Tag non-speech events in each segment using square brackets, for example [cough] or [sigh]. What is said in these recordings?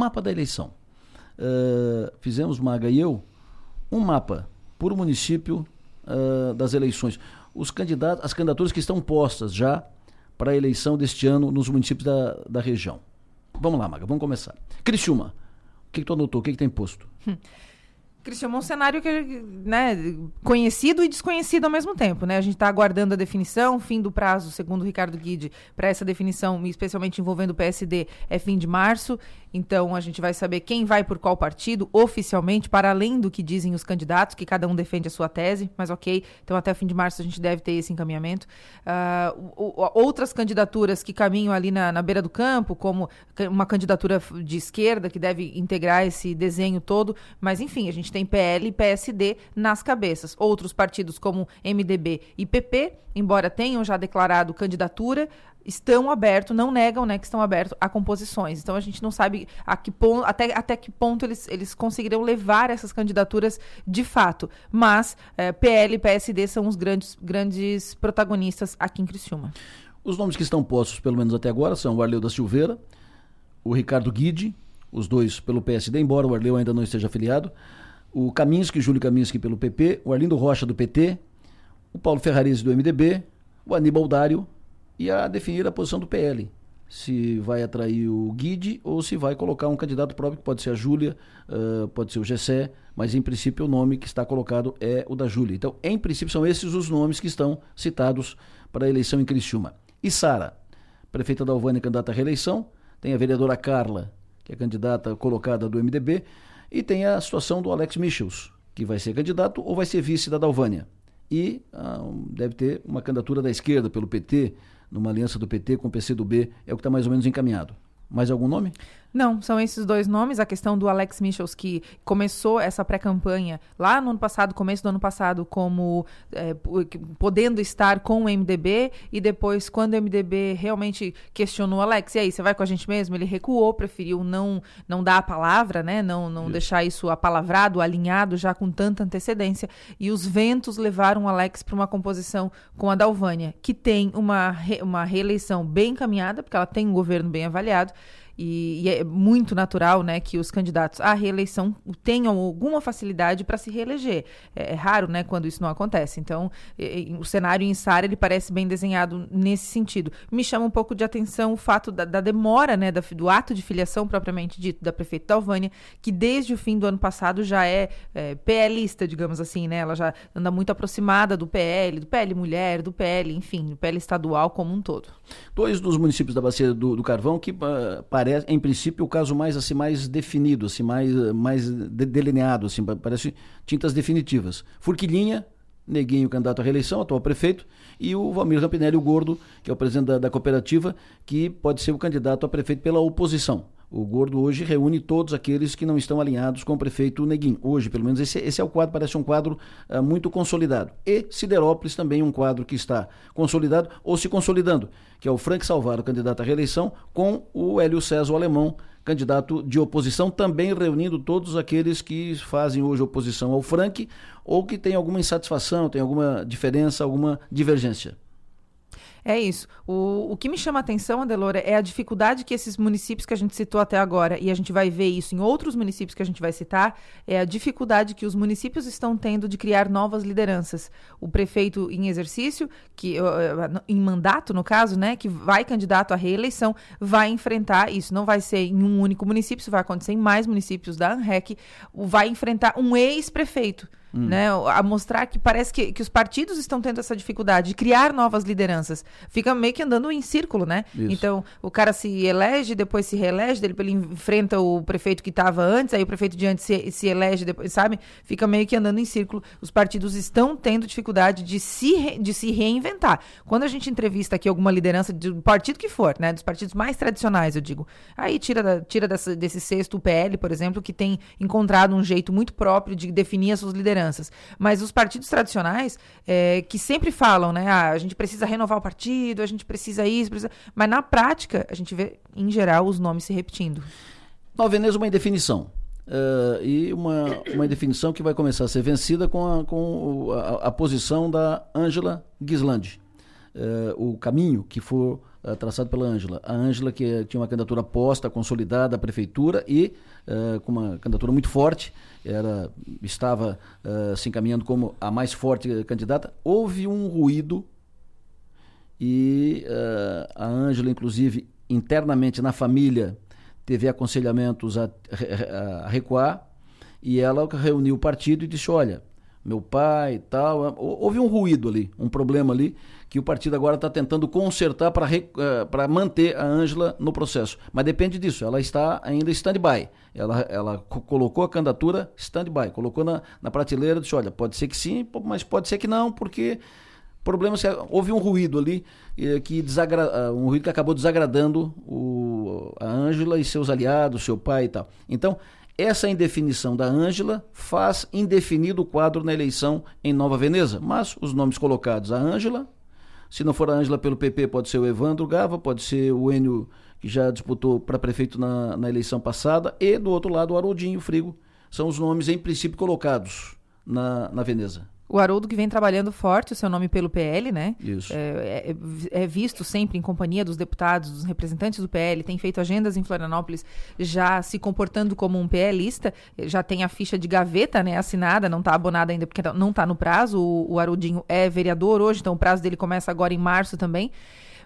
Mapa da eleição. Uh, fizemos, Maga e eu, um mapa por município uh, das eleições. Os candidatos, as candidaturas que estão postas já para a eleição deste ano nos municípios da, da região. Vamos lá, Maga, vamos começar. Criciúma, o que, que tu anotou? O que, que tem posto? Cristian, é um cenário que, né, conhecido e desconhecido ao mesmo tempo, né? A gente está aguardando a definição, fim do prazo, segundo o Ricardo Guide, para essa definição, especialmente envolvendo o PSD, é fim de março. Então a gente vai saber quem vai por qual partido oficialmente, para além do que dizem os candidatos, que cada um defende a sua tese, mas ok. Então até o fim de março a gente deve ter esse encaminhamento. Uh, outras candidaturas que caminham ali na, na beira do campo, como uma candidatura de esquerda que deve integrar esse desenho todo, mas enfim, a gente tem PL e PSD nas cabeças. Outros partidos como MDB e PP, embora tenham já declarado candidatura, estão abertos, não negam né, que estão abertos a composições. Então a gente não sabe a que ponto, até, até que ponto eles, eles conseguirão levar essas candidaturas de fato. Mas é, PL e PSD são os grandes, grandes protagonistas aqui em Criciúma. Os nomes que estão postos, pelo menos até agora, são o Arleu da Silveira, o Ricardo Guide, os dois pelo PSD, embora o Arleu ainda não esteja afiliado, o Kaminski, Júlio Kaminski pelo PP, o Arlindo Rocha do PT, o Paulo Ferrarese do MDB, o Aníbal Dário e a definir a posição do PL. Se vai atrair o Guide ou se vai colocar um candidato próprio, que pode ser a Júlia, uh, pode ser o Gessé, mas em princípio o nome que está colocado é o da Júlia. Então, em princípio, são esses os nomes que estão citados para a eleição em Criciúma. E Sara, prefeita da Alvânia, candidata à reeleição, tem a vereadora Carla, que é candidata colocada do MDB, e tem a situação do Alex Michels, que vai ser candidato ou vai ser vice da Dalvânia. E ah, deve ter uma candidatura da esquerda pelo PT, numa aliança do PT com o PCdoB, é o que está mais ou menos encaminhado. Mais algum nome? Não, são esses dois nomes. A questão do Alex Michels, que começou essa pré-campanha lá no ano passado, começo do ano passado, como é, podendo estar com o MDB, e depois, quando o MDB realmente questionou Alex, e aí, você vai com a gente mesmo? Ele recuou, preferiu não, não dar a palavra, né? Não, não isso. deixar isso apalavrado, alinhado já com tanta antecedência. E os ventos levaram o Alex para uma composição com a Dalvânia, que tem uma, re, uma reeleição bem encaminhada, porque ela tem um governo bem avaliado. E, e, é muito natural né, que os candidatos à reeleição tenham alguma facilidade para se reeleger. É, é, raro né, quando isso não acontece. Então, e, o cenário em Sara ele parece bem desenhado nesse sentido. Me chama um pouco de atenção o fato da, da demora né, da, do ato de filiação propriamente dito da prefeita Dalvânia, que desde o fim do ano passado já é, é PLista, digamos assim. Né? Ela já anda muito aproximada do PL, do PL Mulher, do PL, enfim, do PL estadual como um todo. Dois dos municípios da Bacia do, do Carvão que uh, parece, em princípio, o caso mais assim mais definido, assim mais mais delineado, assim, parece tintas definitivas. Furquilinha, Neguinho, candidato à reeleição, atual prefeito, e o Valmir Rampinelli, o Gordo, que é o presidente da, da cooperativa, que pode ser o candidato a prefeito pela oposição. O Gordo hoje reúne todos aqueles que não estão alinhados com o prefeito Neguinho. Hoje, pelo menos, esse, esse é o quadro, parece um quadro uh, muito consolidado. E Siderópolis também um quadro que está consolidado ou se consolidando, que é o Frank Salvaro, candidato à reeleição, com o Hélio César, o alemão, candidato de oposição, também reunindo todos aqueles que fazem hoje oposição ao Frank ou que tem alguma insatisfação, tem alguma diferença, alguma divergência. É isso. O, o que me chama a atenção, Adelora, é a dificuldade que esses municípios que a gente citou até agora, e a gente vai ver isso em outros municípios que a gente vai citar, é a dificuldade que os municípios estão tendo de criar novas lideranças. O prefeito em exercício, que em mandato, no caso, né, que vai candidato à reeleição, vai enfrentar isso. Não vai ser em um único município, isso vai acontecer em mais municípios da ANREC, vai enfrentar um ex-prefeito Hum. Né, a mostrar que parece que, que os partidos estão tendo essa dificuldade de criar novas lideranças. Fica meio que andando em círculo, né? Isso. Então, o cara se elege, depois se reelege, depois ele enfrenta o prefeito que estava antes, aí o prefeito de antes se, se elege, depois, sabe? Fica meio que andando em círculo. Os partidos estão tendo dificuldade de se, re, de se reinventar. Quando a gente entrevista aqui alguma liderança do partido que for, né? Dos partidos mais tradicionais, eu digo. Aí tira, da, tira dessa, desse sexto o PL, por exemplo, que tem encontrado um jeito muito próprio de definir as suas lideranças lideranças. Mas os partidos tradicionais, é, que sempre falam, né? Ah, a gente precisa renovar o partido, a gente precisa isso, precisa... mas na prática, a gente vê, em geral, os nomes se repetindo. Nova Veneza, uma indefinição. Uh, e uma, uma indefinição que vai começar a ser vencida com a, com a, a posição da Ângela Gislandi. o caminho que for uh, traçado pela Ângela. A Ângela que tinha uma candidatura posta, consolidada à prefeitura e uh, com uma candidatura muito forte, era, estava uh, se encaminhando como a mais forte candidata. Houve um ruído e a Ângela, inclusive, internamente na família, teve aconselhamentos a, a recuar e ela reuniu o partido e disse: Olha, meu pai e tal. Houve um ruído ali, um problema ali, que o partido agora está tentando consertar para uh, manter a Ângela no processo. Mas depende disso, ela está ainda stand-by. Ela, ela colocou a candidatura stand-by, colocou na, na prateleira, disse, olha, pode ser que sim, mas pode ser que não, porque problema é houve um ruído ali que desagra, uh, um ruído que acabou desagradando o, a Ângela e seus aliados, seu pai e tal. Então, essa indefinição da Ângela faz indefinido o quadro na eleição em Nova Veneza, mas os nomes colocados, a Ângela, se não for a Ângela pelo PP, pode ser o Evandro Gava, pode ser o Enio, que já disputou para prefeito na, na eleição passada, e do outro lado o Haroldinho Frigo. São os nomes, em princípio, colocados na, na Veneza. O Haroldo que vem trabalhando forte o seu nome pelo PL, né? Isso. É, é, é, visto sempre em companhia dos deputados, dos representantes do PL, tem feito agendas em Florianópolis, já se comportando como um PLista, já tem a ficha de gaveta, né, assinada, não está abonada ainda porque não está no prazo. O, o Haroldinho é vereador hoje, então o prazo dele começa agora em março também.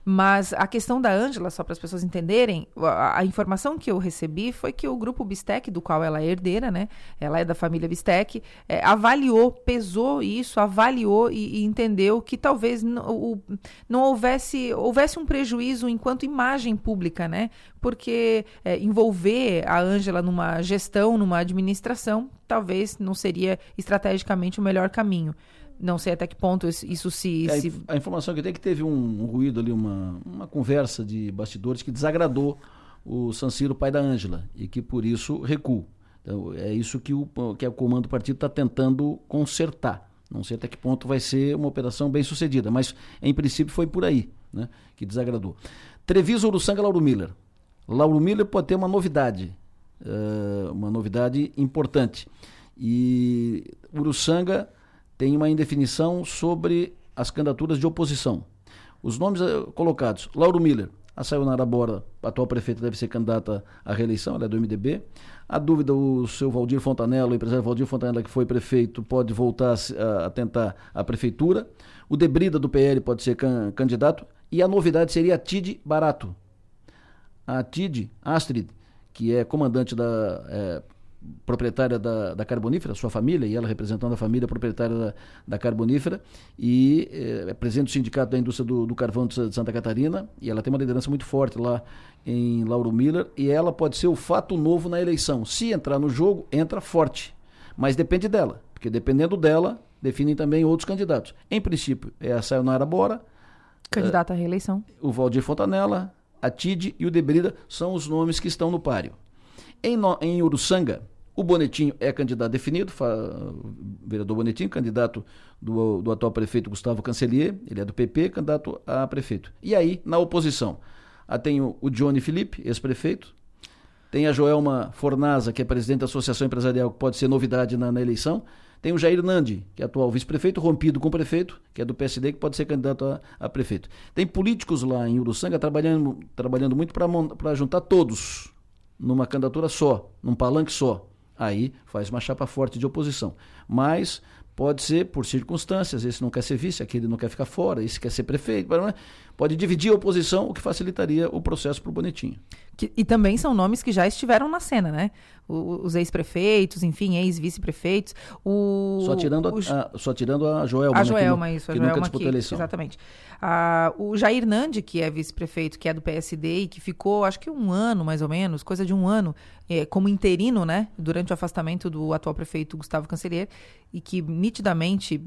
Mas a questão da Ângela, só para as pessoas entenderem, a, a, informação que eu recebi foi que o grupo Bistec, do qual ela é herdeira, né? Ela é da família Bistec, é, avaliou, pesou isso, avaliou e, e entendeu que talvez não, não houvesse, houvesse um prejuízo enquanto imagem pública, né? Porque é, envolver a Ângela numa gestão, numa administração, talvez não seria estrategicamente o melhor caminho. Não sei até que ponto isso se. É, se... A informação que eu tenho é que teve um, um, ruído ali, uma, uma conversa de bastidores que desagradou o Sanciro, pai da Ângela, e que por isso recua. Então, é isso que o, que o comando do partido está tentando consertar. Não sei até que ponto vai ser uma operação bem sucedida, mas em princípio foi por aí né, que desagradou. Treviso, Uruçanga, Lauro Miller. Lauro Miller pode ter uma novidade, uh, uma novidade importante. E Uruçanga tem uma indefinição sobre as candidaturas de oposição. Os nomes uh, colocados: Lauro Miller, a Sayonara Bora, atual prefeita, deve ser candidata à reeleição, ela é do MDB. A dúvida, o seu Valdir Fontanella, o empresário Valdir Fontanella, que foi prefeito, pode voltar a, a tentar a prefeitura. O Debrida, do PL, pode ser can, candidato. E a novidade seria a Tid Barato. A Tid Astrid, que é comandante da é, proprietária da, da Carbonífera, sua família, e ela representando a família proprietária da, da Carbonífera, e eh, é presidente do Sindicato da Indústria do, do Carvão de Santa Catarina, e ela tem uma liderança muito forte lá em Lauro Miller, e ela pode ser o fato novo na eleição. Se entrar no jogo, entra forte, mas depende dela, porque dependendo dela, definem também outros candidatos. Em princípio, é a Sayonara Bora, candidata à reeleição. O Valdir Fontanella, a Tide e o Debrida são os nomes que estão no páreo. Em, no, em Uruçanga, o Bonetinho é candidato definido, vereador Bonetinho, candidato do, do atual prefeito Gustavo Cancelier, ele é do PP, candidato a prefeito. E aí, na oposição, ah, tem o, o Johnny Felipe, ex-prefeito, tem a Joelma Fornaza, que é presidente da Associação Empresarial, que pode ser novidade na, na eleição, tem o Jair Nandi, que é atual vice-prefeito, rompido com o prefeito, que é do PSD, que pode ser candidato a, a prefeito. Tem políticos lá em Uruçanga trabalhando, trabalhando muito para juntar todos numa candidatura só, num palanque só aí faz uma chapa forte de oposição. Mas pode ser por circunstâncias, esse não quer ser vice, aquele não quer ficar fora, esse quer ser prefeito, pode dividir a oposição, o que facilitaria o processo para o Bonetinho. Que, e também são nomes que já estiveram na cena, né? O, os ex-prefeitos, enfim, ex-vice-prefeitos. Só tirando, o, a, a, só tirando a Joelma. A né, Joelma, isso. A que Joelma nunca disputou que, eleição. Exatamente. Ah, o Jair Nandi, que é vice-prefeito, que é do PSD e que ficou, acho que um ano, mais ou menos, coisa de um ano, é, como interino, né? Durante o afastamento do atual prefeito Gustavo Cancelier, e que nitidamente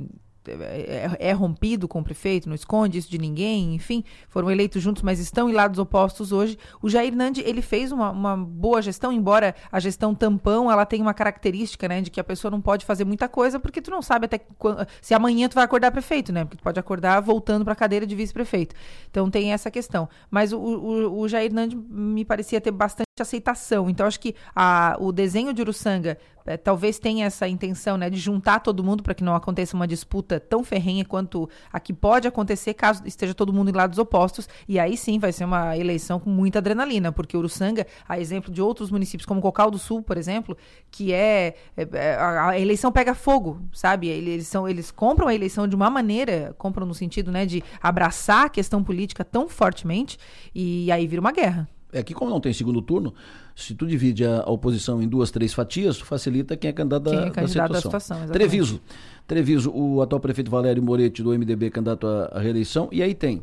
é, é, rompido com o prefeito, não esconde isso de ninguém, enfim, foram eleitos juntos, mas estão em lados opostos hoje. O Jair Nandi, ele fez uma, uma boa gestão, embora a gestão tampão, ela tem uma característica, né, de que a pessoa não pode fazer muita coisa, porque tu não sabe até quando, se amanhã tu vai acordar prefeito, né, porque tu pode acordar voltando para a cadeira de vice-prefeito. Então tem essa questão. Mas o, o, o Jair Nandi me parecia ter bastante aceitação. Então, acho que a, o desenho de Uruçanga é, talvez tenha essa intenção né, de juntar todo mundo para que não aconteça uma disputa tão ferrenha quanto a que pode acontecer caso esteja todo mundo em lados opostos. E aí sim vai ser uma eleição com muita adrenalina, porque Uruçanga, a exemplo de outros municípios, como Cocal do Sul, por exemplo, que é. é, é a, a, eleição pega fogo, sabe? Eles, são, eles compram a eleição de uma maneira, compram no sentido né, de abraçar a questão política tão fortemente, e aí vira uma guerra. É que como não tem segundo turno, se tu divide a, a oposição em duas, três fatias, tu facilita quem é candidato, quem é candidato da situação. situação Treviso. Treviso, o atual prefeito Valério Moretti, do MDB, candidato à, à reeleição. E aí tem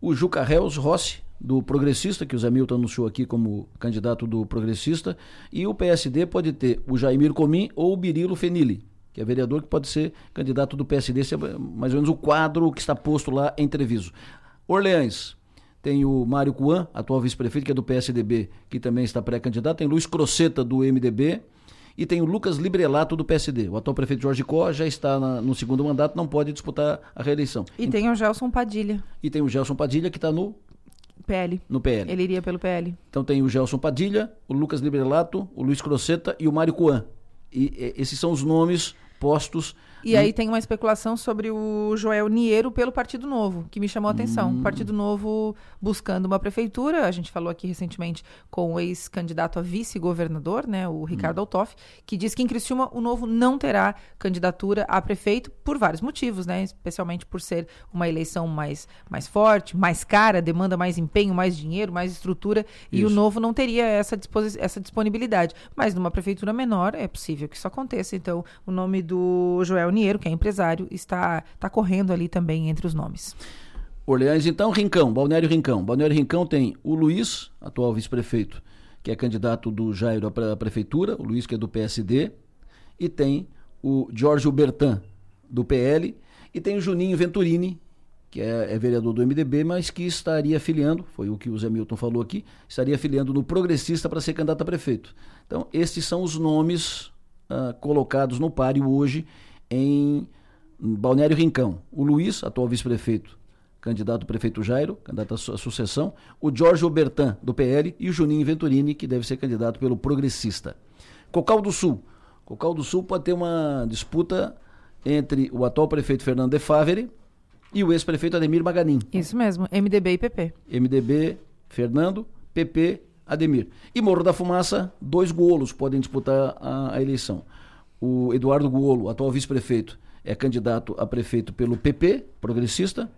o Juca Reus Rossi, do Progressista, que o Zé Milton anunciou aqui como candidato do Progressista. E o PSD pode ter o Jaimir Comim ou o Birilo Fenili, que é vereador que pode ser candidato do PSD. Esse é mais ou menos o quadro que está posto lá em Treviso. Orleães, tem o Mário Cuan, atual vice-prefeito, que é do PSDB, que também está pré-candidato, tem Luiz Croceta, do MDB, e tem o Lucas Librelato, do PSD. O atual prefeito Jorge Có já está na, no segundo mandato, não pode disputar a reeleição. E tem o Gelson Padilha. E tem o Gelson Padilha, que está no PL. No PL. Ele iria pelo PL. Então tem o Gelson Padilha, o Lucas Librelato, o Luiz Croceta e o Mário Cuan. E, e esses são os nomes postos e hum. aí tem uma especulação sobre o Joel Niero pelo Partido Novo, que me chamou a atenção. Hum. Partido Novo buscando uma prefeitura, a gente falou aqui recentemente com o ex-candidato a vice-governador, né, o Ricardo hum. Altoff, que diz que em Criciúma o Novo não terá candidatura a prefeito por vários motivos, né, especialmente por ser uma eleição mais, mais forte, mais cara, demanda mais empenho, mais dinheiro, mais estrutura, isso. e o Novo não teria essa, essa disponibilidade. Mas numa prefeitura menor é possível que isso aconteça. Então, o nome do Joel Niero, que é empresário, está, está correndo ali também entre os nomes. Orleans, então, Rincão, Balneário Rincão. Balneário Rincão tem o Luiz, atual vice-prefeito, que é candidato do Jairo a prefeitura, o Luiz que é do PSD, e tem o Jorge Bertan, do PL, e tem o Juninho Venturini, que é, é, vereador do MDB, mas que estaria afiliando, foi o que o Zé Milton falou aqui, estaria afiliando no Progressista para ser candidato a prefeito. Então, estes são os nomes uh, colocados no páreo hoje em Balneário Rincão. O Luiz, atual vice-prefeito, candidato ao prefeito Jairo, candidato à sucessão. O Jorge Obertan, do PL. E o Juninho Venturini, que deve ser candidato pelo Progressista. Cocal do Sul. Cocal do Sul pode ter uma disputa entre o atual prefeito Fernando de Favre e o ex-prefeito Ademir Maganin. Isso mesmo, MDB e PP. MDB, Fernando, PP, Ademir. E Morro da Fumaça, dois golos podem disputar a, a eleição. O Eduardo Guolo, atual vice-prefeito, é candidato a prefeito pelo PP, progressista,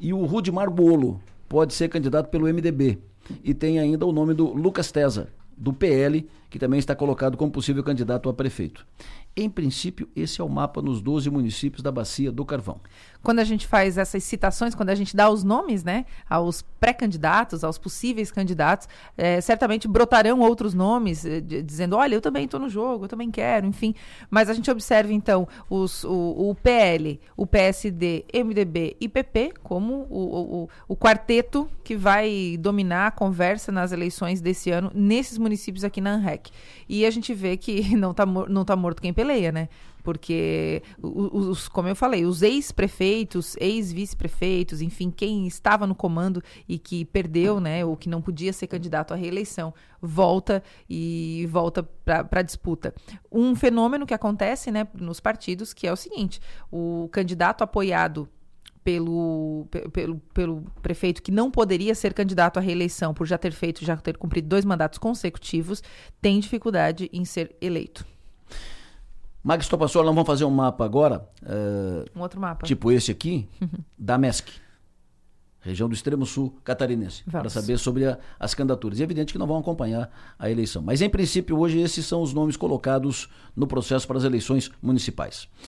e o Rudimar Guolo pode ser candidato pelo MDB. E tem ainda o nome do Lucas Tesa, do PL, que também está colocado como possível candidato a prefeito. Em princípio, esse é o mapa nos 12 municípios da Bacia do Carvão quando a gente faz essas citações, quando a gente dá os nomes, né, aos pré-candidatos, aos possíveis candidatos, é, certamente brotarão outros nomes, é, dizendo, olha, eu também estou no jogo, eu também quero, enfim. Mas a gente observa, então, os, o, o PL, o PSD, MDB e PP como o, o, o quarteto que vai dominar a conversa nas eleições desse ano nesses municípios aqui na ANREC. E a gente vê que [laughs] não está não tá morto quem peleia, né? Porque os, como eu falei, os ex-prefeitos, ex-vice-prefeitos, enfim, quem estava no comando e que perdeu, né, ou que não podia ser candidato à reeleição, volta e volta para a disputa. Um fenômeno que acontece, né, nos partidos, que é o seguinte: o candidato apoiado pelo, pelo, pelo prefeito que não poderia ser candidato à reeleição por já ter feito, já ter cumprido dois mandatos consecutivos, tem dificuldade em ser eleito. Max Topassor, nós vamos fazer um mapa agora. Uh, um outro mapa. Tipo esse aqui, da MESC, região do extremo sul catarinense, para saber sobre a, as candidaturas. E é evidente que não vão acompanhar a eleição. Mas, em princípio, hoje esses são os nomes colocados no processo para as eleições municipais.